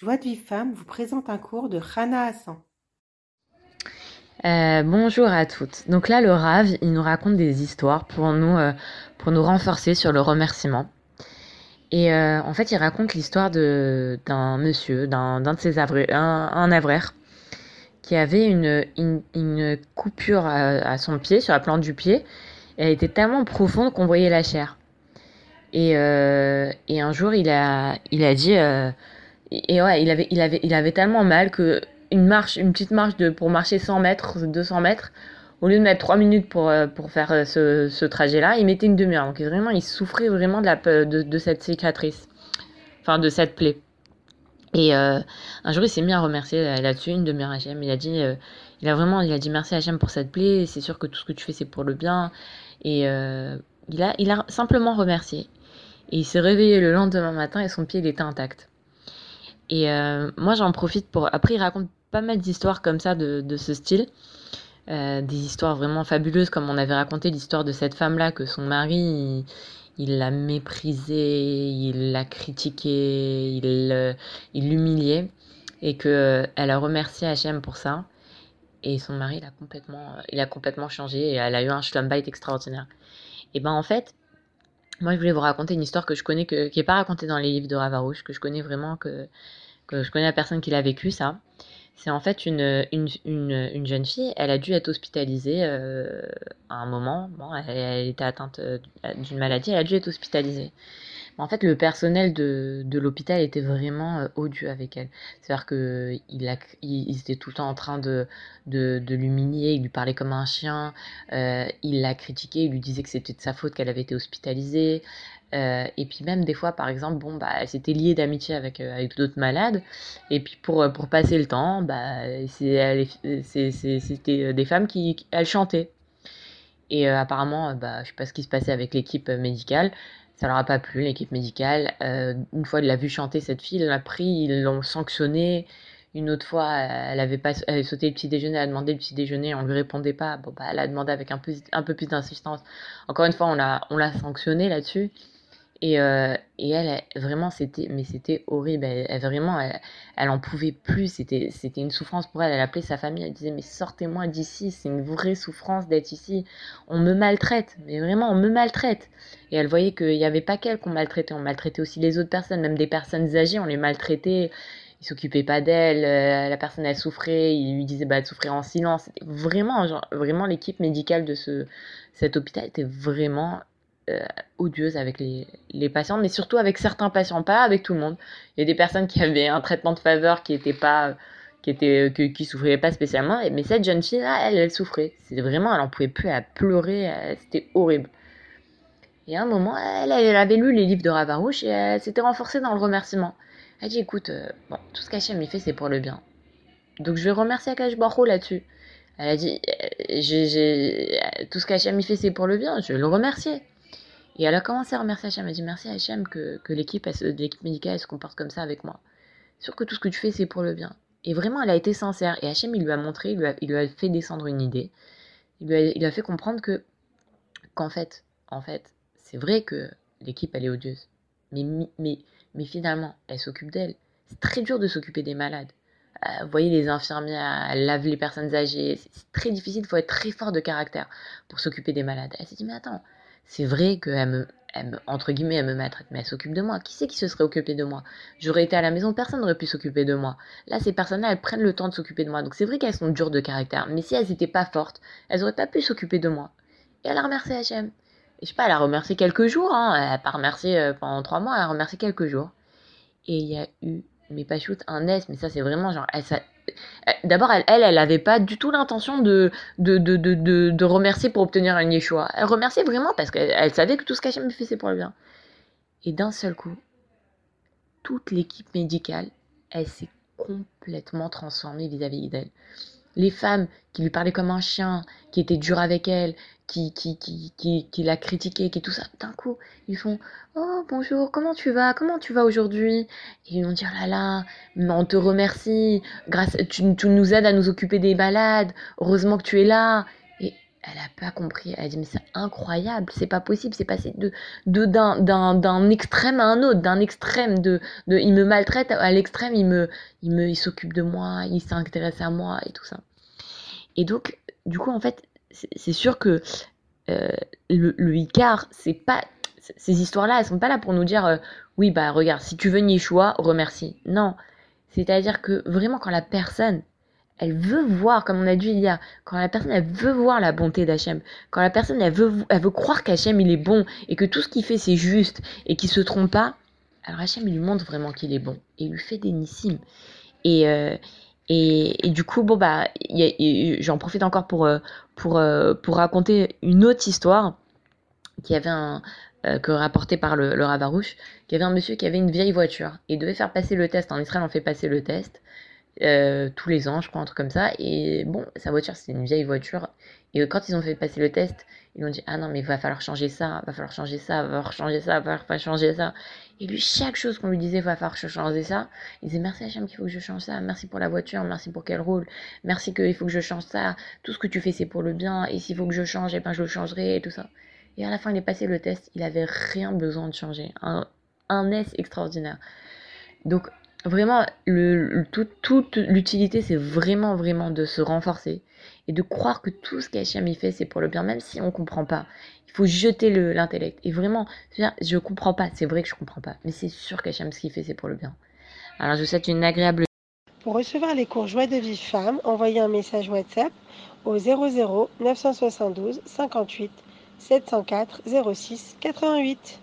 Joie de vie femme vous présente un cours de Rana Hassan. Euh, bonjour à toutes. Donc là, le Rav, il nous raconte des histoires pour nous, euh, pour nous renforcer sur le remerciement. Et euh, en fait, il raconte l'histoire d'un monsieur, d'un de ses avraires, un, avraire, qui avait une, une, coupure à, son pied, sur la plante du pied. elle était tellement profonde qu'on voyait la chair. Et, et, un jour, il a, il a dit et ouais, il avait, il avait, il avait tellement mal que une marche, une petite marche de, pour marcher 100 mètres, 200 mètres, au lieu de mettre 3 minutes pour, euh, faire euh, ce, trajet-là, il mettait une demi-heure. Donc vraiment, il souffrait vraiment de, cette cicatrice, enfin de cette plaie. Et euh, un jour, il s'est mis à remercier là-dessus une demi-heure HM. Il a dit, il a vraiment, il a dit merci HM pour cette plaie. C'est sûr que tout ce que tu fais, c'est pour le bien. Et il a, il a simplement remercié. Et il s'est réveillé le lendemain matin et son pied il était intact. Et euh, moi, j'en profite pour. Après, il raconte pas mal d'histoires comme ça de, de ce style. Euh, des histoires vraiment fabuleuses, comme on avait raconté l'histoire de cette femme-là, que son mari, il l'a méprisée, il l'a critiquée, il il l'humiliait, et que elle a remercié Hachem pour ça. Et son mari, il a complètement, il a complètement changé, et elle a eu un schlumbite extraordinaire. Et ben en fait, moi, je voulais vous raconter une histoire que je connais, que, qui n'est pas racontée dans les livres de Ravarouche, que je connais vraiment, que, que je connais la personne qui l'a vécu, ça. C'est en fait une, une, une, une, jeune fille, elle a dû être hospitalisée euh, à un moment. Bon, elle, elle était atteinte euh, d'une maladie, elle a dû être hospitalisée. En fait, le personnel de, de l'hôpital était vraiment euh, odieux avec elle. C'est-à-dire qu'ils il, étaient tout le temps en train de, de, de l'humilier, il lui parlait comme un chien, euh, il la critiquait, il lui disait que c'était de sa faute qu'elle avait été hospitalisée. Euh, et puis même des fois, par exemple, bon, bah, elle s'était liée d'amitié avec, euh, avec d'autres malades. Et puis pour, pour passer le temps, bah, c'était des femmes qui, elles chantaient. Et apparemment, bah, je sais pas ce qui se passait avec l'équipe médicale, ça leur a pas plu, l'équipe médicale. Euh, une fois, elle l'a vu chanter cette fille, elle l'a pris, ils l'ont sanctionné. Une autre fois, elle avait, pas, sauté le petit déjeuner, elle a demandé le petit déjeuner, on lui répondait pas. Bon, bah, elle a demandé avec un peu, un peu plus d'insistance. Encore une fois, on l'a, on l'a sanctionné là-dessus. Et, euh, et elle, vraiment, c'était, mais c'était horrible. Elle, vraiment, elle, elle, en pouvait plus. C'était, c'était une souffrance pour elle. Elle appelait sa famille. Elle disait, mais sortez-moi d'ici. C'est une vraie souffrance d'être ici. On me maltraite. Mais vraiment, on me maltraite. Et elle voyait qu'il n'y avait pas qu'elle qu'on maltraitait. On maltraitait aussi les autres personnes, même des personnes âgées. On les maltraitait. Ils s'occupaient pas d'elle. Euh, la personne, elle souffrait. Ils lui disaient, bah, de souffrir en silence. Vraiment, genre, vraiment, l'équipe médicale de ce, cet hôpital était vraiment euh, odieuse avec les, les, patients, mais surtout avec certains patients, pas avec tout le monde. Il y a des personnes qui avaient un traitement de faveur qui était pas qui était qui souffraient pas spécialement, mais cette jeune fille elle, elle souffrait. C'est vraiment, elle en pouvait plus, elle pleurait, c'était horrible. Et à un moment, elle, avait lu les livres de Ravarouche et elle s'était renforcée dans le remerciement. Elle dit écoute, euh, bon, tout ce qu'Hachem fait, c'est pour le bien. Donc je vais remercier Akash Baruch là-dessus. Elle a dit, euh, tout ce qu'Hachem fait, c'est pour le bien, je vais le remercier. Et elle a commencé à remercier Hachem. Elle a dit merci Hachem que, que l'équipe médicale se comporte comme ça avec moi. Sûr que tout ce que tu fais, c'est pour le bien. Et vraiment, elle a été sincère. Et Hachem, il lui a montré, il lui a, fait descendre une idée. Il lui a fait comprendre que, qu'en fait, en fait, c'est vrai que l'équipe, elle est odieuse. Mais, mais, mais finalement, elle s'occupe d'elle. C'est très dur de s'occuper des malades. Euh, vous voyez, les infirmières, elles lavent les personnes âgées. C'est très difficile, il faut être très fort de caractère pour s'occuper des malades. Elle s'est dit, mais attends, c'est vrai qu'elle me, entre guillemets, elle me maltraite, mais elle s'occupe de moi. Qui c'est qui se serait occupé de moi? J'aurais été à la maison, personne n'aurait pu s'occuper de moi. Là, ces personnes-là, elles prennent le temps de s'occuper de moi. Donc c'est vrai qu'elles sont dures de caractère, mais si elles n'étaient pas fortes, elles n'auraient pas pu s'occuper de moi. Et elle a remercié H&M. Et je sais pas, elle a remercié quelques jours, hein. elle n'a pas remercié euh, pendant trois mois, elle a remercié quelques jours. Et il y a eu, mais pas shoot, un S, mais ça c'est vraiment genre, elle, ça, d'abord, elle, elle, n'avait pas du tout l'intention de de, de, de, de, remercier pour obtenir un Yeshua. Elle remerciait vraiment parce qu'elle savait que tout ce qu'Hachem me faisait pour le bien. Et d'un seul coup, toute l'équipe médicale, elle s'est complètement transformée vis-à-vis d'elle. Les femmes qui lui parlaient comme un chien, qui étaient dures avec elle, qui, qui, qui, qui, qui l'a critiqué, qui tout ça, d'un coup, ils font Oh bonjour, comment tu vas Comment tu vas aujourd'hui? Et ils vont dire là là, on te remercie, grâce, tu, nous aides à nous occuper des malades, heureusement que tu es là. Et elle a pas compris. Elle a dit mais c'est incroyable, c'est pas possible, c'est passé de d'un d'un extrême à un autre, d'un extrême de de il me maltraite à l'extrême, il me il me il s'occupe de moi, il s'intéresse à moi et tout ça. Et donc du coup en fait c'est sûr que euh, le, le Icar, c'est pas ces histoires-là, elles sont pas là pour nous dire euh, oui bah regarde si tu veux Yeshua, remercie. Non, c'est-à-dire que vraiment quand la personne elle veut voir, comme on a dit hier, quand la personne elle veut voir la bonté d'Hachem, quand la personne elle veut, elle veut croire qu'Hachem il est bon et que tout ce qu'il fait c'est juste et qu'il se trompe pas, alors Hachem il lui montre vraiment qu'il est bon et il lui fait des nissimes. Et, euh, et, du coup, bon bah, j'en profite encore pour, euh, pour, euh, pour raconter une autre histoire qui avait un, que rapporté par le, le Ravarouche, qui avait un monsieur qui avait une vieille voiture et devait faire passer le test. En Israël, on fait passer le test. Euh, tous les ans, je crois, un truc comme ça. Et bon, sa voiture, c'est une vieille voiture. Et quand ils ont fait passer le test, ils ont dit Ah non, mais il va falloir changer ça, va falloir changer ça, va falloir changer ça, va falloir changer ça. Et lui, chaque chose qu'on lui disait, va falloir changer ça, il disait Merci Hachem qu'il faut que je change ça, merci pour la voiture, merci pour qu'elle roule, merci qu'il faut que je change ça, tout ce que tu fais, c'est pour le bien, et s'il faut que je change, eh ben je le changerai, et tout ça. Et à la fin, il est passé le test, il avait rien besoin de changer. Un, un S extraordinaire. Donc, Vraiment, le, toute l'utilité, c'est vraiment, vraiment de se renforcer et de croire que tout ce qu'Hachem y fait, c'est pour le bien, même si on ne comprend pas. Il faut jeter l'intellect. Et vraiment, je ne comprends pas, c'est vrai que je ne comprends pas, mais c'est sûr qu'Hachem, ce qu'il fait, c'est pour le bien. Alors, je vous souhaite une agréable. Pour recevoir les cours Joie de vie femme, envoyez un message WhatsApp au 00 972 58 704 06 88.